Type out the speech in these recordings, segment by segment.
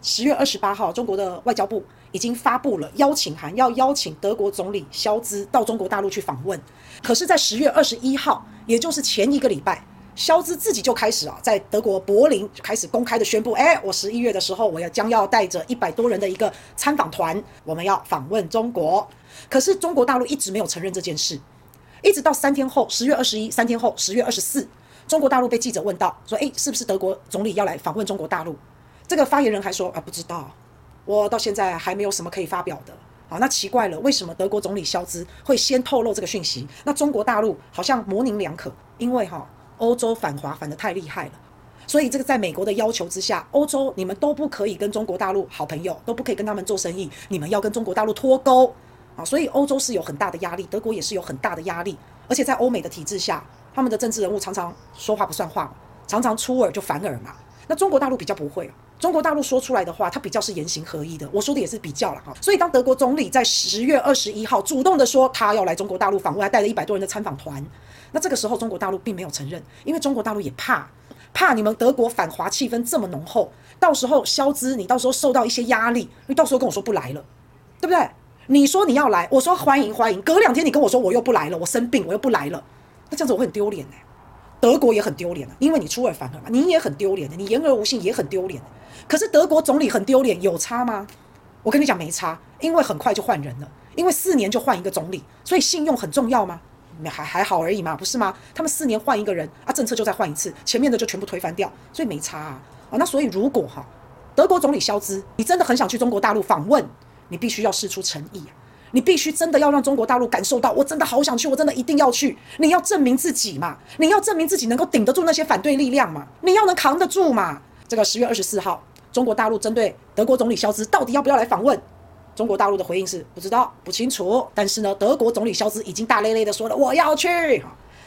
十月二十八号，中国的外交部已经发布了邀请函，要邀请德国总理肖兹到中国大陆去访问。可是，在十月二十一号，也就是前一个礼拜，肖兹自己就开始啊，在德国柏林就开始公开的宣布：哎，我十一月的时候，我要将要带着一百多人的一个参访团，我们要访问中国。可是，中国大陆一直没有承认这件事，一直到三天后，十月二十一，三天后，十月二十四，中国大陆被记者问到说：哎，是不是德国总理要来访问中国大陆？这个发言人还说啊，不知道，我到现在还没有什么可以发表的。好，那奇怪了，为什么德国总理肖兹会先透露这个讯息？那中国大陆好像模棱两可，因为哈欧洲反华反得太厉害了，所以这个在美国的要求之下，欧洲你们都不可以跟中国大陆好朋友，都不可以跟他们做生意，你们要跟中国大陆脱钩啊！所以欧洲是有很大的压力，德国也是有很大的压力，而且在欧美的体制下，他们的政治人物常常说话不算话，常常出尔就反尔嘛。那中国大陆比较不会。中国大陆说出来的话，它比较是言行合一的。我说的也是比较了哈。所以当德国总理在十月二十一号主动的说他要来中国大陆访问，还带了一百多人的参访团，那这个时候中国大陆并没有承认，因为中国大陆也怕，怕你们德国反华气氛这么浓厚，到时候消资你到时候受到一些压力，你到时候跟我说不来了，对不对？你说你要来，我说欢迎欢迎，隔两天你跟我说我又不来了，我生病我又不来了，那这样子我会很丢脸哎。德国也很丢脸啊，因为你出尔反尔嘛，你也很丢脸的，你言而无信也很丢脸。可是德国总理很丢脸，有差吗？我跟你讲没差，因为很快就换人了，因为四年就换一个总理，所以信用很重要吗？还还好而已嘛，不是吗？他们四年换一个人啊，政策就再换一次，前面的就全部推翻掉，所以没差啊。啊，那所以如果哈，德国总理萧兹，你真的很想去中国大陆访问，你必须要试出诚意啊。你必须真的要让中国大陆感受到，我真的好想去，我真的一定要去。你要证明自己嘛，你要证明自己能够顶得住那些反对力量嘛，你要能扛得住嘛。这个十月二十四号，中国大陆针对德国总理肖兹到底要不要来访问，中国大陆的回应是不知道、不清楚。但是呢，德国总理肖兹已经大咧咧的说了，我要去。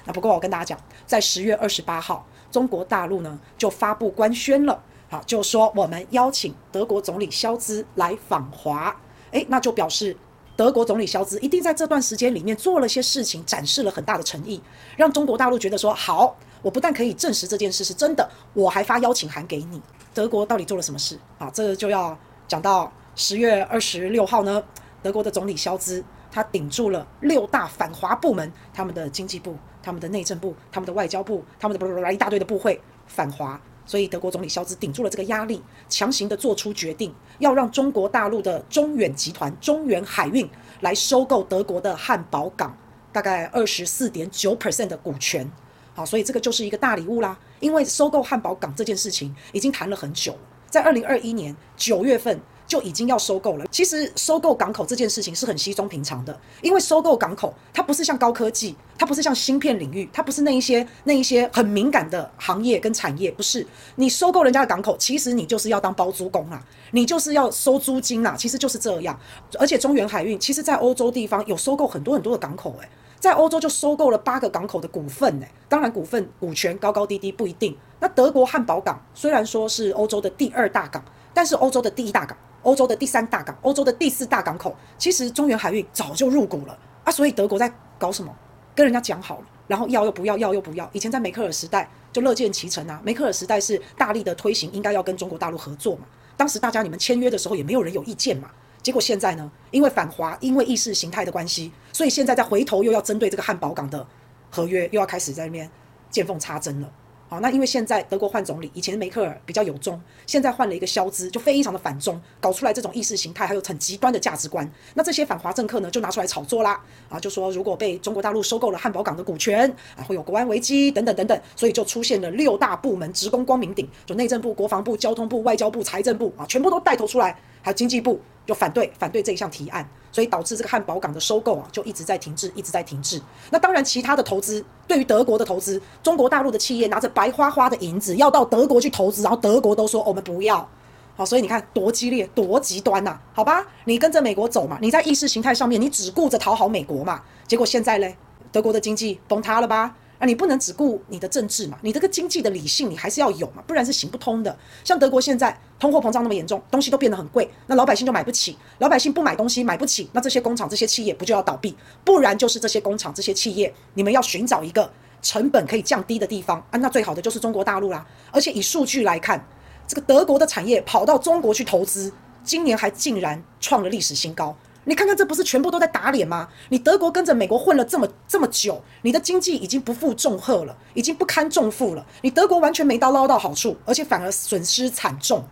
那不过我跟大家讲，在十月二十八号，中国大陆呢就发布官宣了，好，就说我们邀请德国总理肖兹来访华，诶，那就表示。德国总理肖兹一定在这段时间里面做了些事情，展示了很大的诚意，让中国大陆觉得说好，我不但可以证实这件事是真的，我还发邀请函给你。德国到底做了什么事啊？这就要讲到十月二十六号呢。德国的总理肖兹他顶住了六大反华部门，他们的经济部、他们的内政部、他们的外交部、他们的一大堆的部会反华。所以德国总理肖兹顶住了这个压力，强行的做出决定，要让中国大陆的中远集团、中远海运来收购德国的汉堡港，大概二十四点九 percent 的股权。好，所以这个就是一个大礼物啦。因为收购汉堡港这件事情已经谈了很久，在二零二一年九月份。就已经要收购了。其实收购港口这件事情是很稀松平常的，因为收购港口它不是像高科技，它不是像芯片领域，它不是那一些那一些很敏感的行业跟产业，不是。你收购人家的港口，其实你就是要当包租公啦，你就是要收租金啦，其实就是这样。而且中远海运其实在欧洲地方有收购很多很多的港口，诶，在欧洲就收购了八个港口的股份，诶，当然股份股权高高低低不一定。那德国汉堡港虽然说是欧洲的第二大港，但是欧洲的第一大港。欧洲的第三大港，欧洲的第四大港口，其实中远海运早就入股了啊，所以德国在搞什么？跟人家讲好了，然后要又不要，要又不要。以前在梅克尔时代就乐见其成啊，梅克尔时代是大力的推行，应该要跟中国大陆合作嘛。当时大家你们签约的时候也没有人有意见嘛。结果现在呢，因为反华，因为意识形态的关系，所以现在再回头又要针对这个汉堡港的合约，又要开始在那边见缝插针了。好，那因为现在德国换总理，以前梅克尔比较有中，现在换了一个肖兹，就非常的反中，搞出来这种意识形态，还有很极端的价值观。那这些反华政客呢，就拿出来炒作啦，啊，就说如果被中国大陆收购了汉堡港的股权，啊，会有国安危机等等等等，所以就出现了六大部门职工光明顶，就内政部、国防部、交通部、外交部、财政部啊，全部都带头出来，还有经济部就反对反对这一项提案。所以导致这个汉堡港的收购啊，就一直在停滞，一直在停滞。那当然，其他的投资对于德国的投资，中国大陆的企业拿着白花花的银子要到德国去投资，然后德国都说我们不要。好，所以你看多激烈，多极端呐，好吧？你跟着美国走嘛，你在意识形态上面你只顾着讨好美国嘛，结果现在嘞，德国的经济崩塌了吧？啊，你不能只顾你的政治嘛，你这个经济的理性你还是要有嘛，不然是行不通的。像德国现在通货膨胀那么严重，东西都变得很贵，那老百姓就买不起，老百姓不买东西买不起，那这些工厂这些企业不就要倒闭？不然就是这些工厂这些企业，你们要寻找一个成本可以降低的地方啊，那最好的就是中国大陆啦。而且以数据来看，这个德国的产业跑到中国去投资，今年还竟然创了历史新高。你看看，这不是全部都在打脸吗？你德国跟着美国混了这么这么久，你的经济已经不负重荷了，已经不堪重负了。你德国完全没到捞到好处，而且反而损失惨重。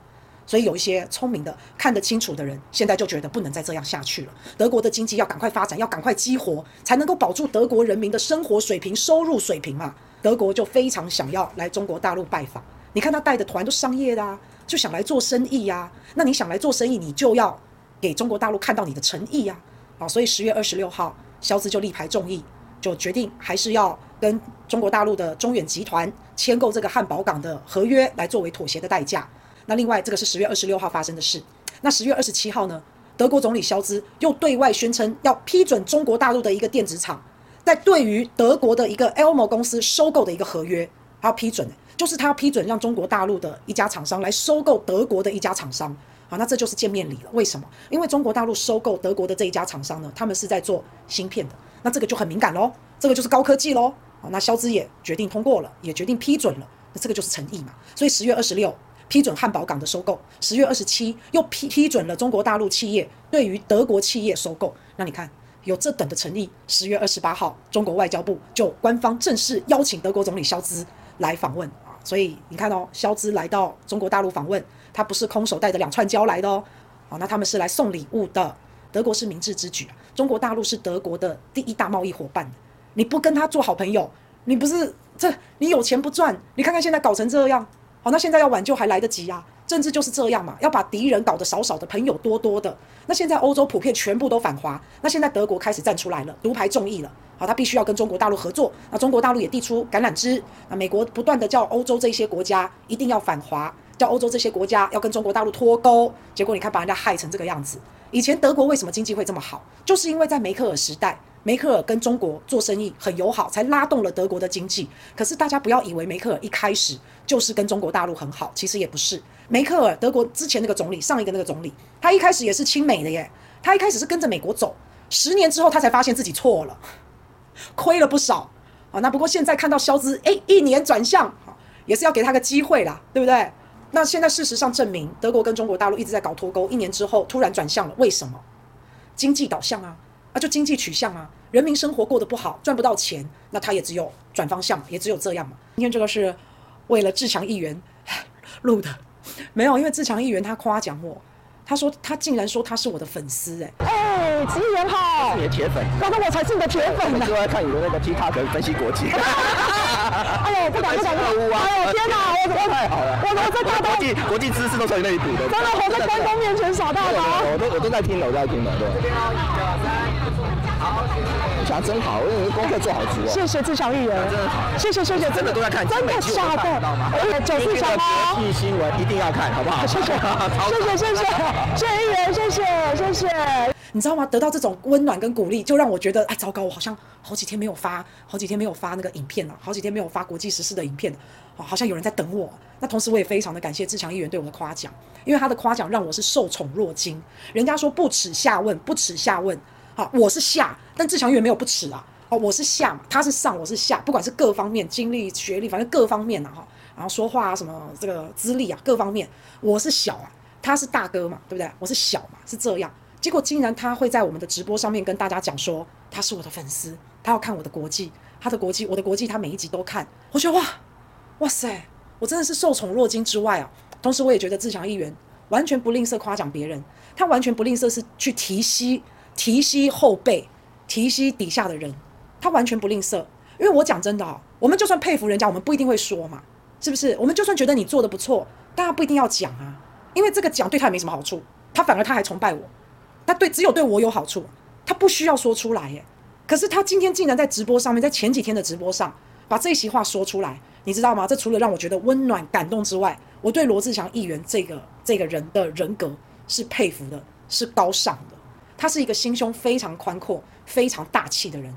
所以有一些聪明的、看得清楚的人，现在就觉得不能再这样下去了。德国的经济要赶快发展，要赶快激活，才能够保住德国人民的生活水平、收入水平嘛。德国就非常想要来中国大陆拜访。你看他带的团都商业的啊，就想来做生意呀。那你想来做生意，你就要。给中国大陆看到你的诚意呀，啊，所以十月二十六号，肖兹就力排众议，就决定还是要跟中国大陆的中远集团签购这个汉堡港的合约，来作为妥协的代价。那另外，这个是十月二十六号发生的事。那十月二十七号呢，德国总理肖兹又对外宣称要批准中国大陆的一个电子厂，在对于德国的一个 Elmo 公司收购的一个合约，他要批准，就是他要批准让中国大陆的一家厂商来收购德国的一家厂商。好，那这就是见面礼了。为什么？因为中国大陆收购德国的这一家厂商呢，他们是在做芯片的，那这个就很敏感喽，这个就是高科技喽。好，那肖兹也决定通过了，也决定批准了，那这个就是诚意嘛。所以十月二十六批准汉堡港的收购，十月二十七又批批准了中国大陆企业对于德国企业收购。那你看有这等的诚意，十月二十八号中国外交部就官方正式邀请德国总理肖兹来访问啊。所以你看哦，肖兹来到中国大陆访问。他不是空手带着两串胶来的哦，好，那他们是来送礼物的。德国是明智之举，中国大陆是德国的第一大贸易伙伴，你不跟他做好朋友，你不是这你有钱不赚？你看看现在搞成这样，好，那现在要挽救还来得及啊！政治就是这样嘛，要把敌人搞得少少的，朋友多多的。那现在欧洲普遍全部都反华，那现在德国开始站出来了，独排众议了。好，他必须要跟中国大陆合作，那中国大陆也递出橄榄枝，那美国不断的叫欧洲这些国家一定要反华。叫欧洲这些国家要跟中国大陆脱钩，结果你看把人家害成这个样子。以前德国为什么经济会这么好？就是因为在梅克尔时代，梅克尔跟中国做生意很友好，才拉动了德国的经济。可是大家不要以为梅克尔一开始就是跟中国大陆很好，其实也不是。梅克尔德国之前那个总理，上一个那个总理，他一开始也是亲美的耶，他一开始是跟着美国走，十年之后他才发现自己错了，亏了不少啊。那不过现在看到萧兹，哎，一年转向，也是要给他个机会啦，对不对？那现在事实上证明，德国跟中国大陆一直在搞脱钩，一年之后突然转向了，为什么？经济导向啊，啊就经济取向啊，人民生活过得不好，赚不到钱，那他也只有转方向，也只有这样嘛。今天这个是为了志强议员录的，没有，因为志强议员他夸奖我。他说：“他竟然说他是我的粉丝，哎，哎，议员好，你的铁粉，刚刚我才是你的铁粉呢。都在看你的那个 TikTok 分析国际。哎呦，不敢不敢不敢！哎呦，天哪，我怎么太好了？我怎么在大国际国际知识都从你那里读的？真的，我在关公面前耍大刀。我都我都在听的，我都在听的，对。好，讲真好，因为功课做好足哦。谢谢志强议员，真的好，谢谢谢谢，真的都在看，真的假的？哎，九四强哦，国际新闻一定要看，好不好？谢谢，谢谢谢谢。”谢谢议员，谢谢谢谢。你知道吗？得到这种温暖跟鼓励，就让我觉得，哎，糟糕，我好像好几天没有发，好几天没有发那个影片了，好几天没有发国际时事的影片了，好像有人在等我。那同时，我也非常的感谢志强议员对我的夸奖，因为他的夸奖让我是受宠若惊。人家说不耻下问，不耻下问，好，我是下，但志强议员没有不耻啊，哦，我是下嘛，他是上，我是下，不管是各方面经历、学历，反正各方面啊，哈，然后说话啊，什么这个资历啊，各方面，我是小啊。他是大哥嘛，对不对？我是小嘛，是这样。结果竟然他会在我们的直播上面跟大家讲说，他是我的粉丝，他要看我的国际，他的国际，我的国际，他每一集都看。我觉得哇，哇塞，我真的是受宠若惊之外啊。同时我也觉得自强议员完全不吝啬夸奖别人，他完全不吝啬是去提携提携后辈，提携底下的人，他完全不吝啬。因为我讲真的啊，我们就算佩服人家，我们不一定会说嘛，是不是？我们就算觉得你做得不错，大家不一定要讲啊。因为这个讲对他也没什么好处，他反而他还崇拜我，他对只有对我有好处，他不需要说出来耶。可是他今天竟然在直播上面，在前几天的直播上把这席话说出来，你知道吗？这除了让我觉得温暖感动之外，我对罗志强议员这个这个人的人格是佩服的，是高尚的。他是一个心胸非常宽阔、非常大气的人。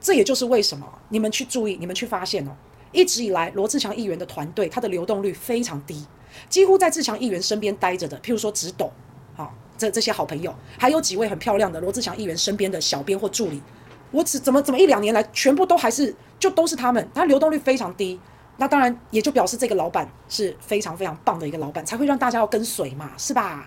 这也就是为什么你们去注意，你们去发现哦，一直以来罗志强议员的团队他的流动率非常低。几乎在志强议员身边待着的，譬如说直斗，好，这这些好朋友，还有几位很漂亮的罗志祥议员身边的小编或助理，我只怎么怎么一两年来，全部都还是就都是他们，他流动率非常低，那当然也就表示这个老板是非常非常棒的一个老板，才会让大家要跟随嘛，是吧？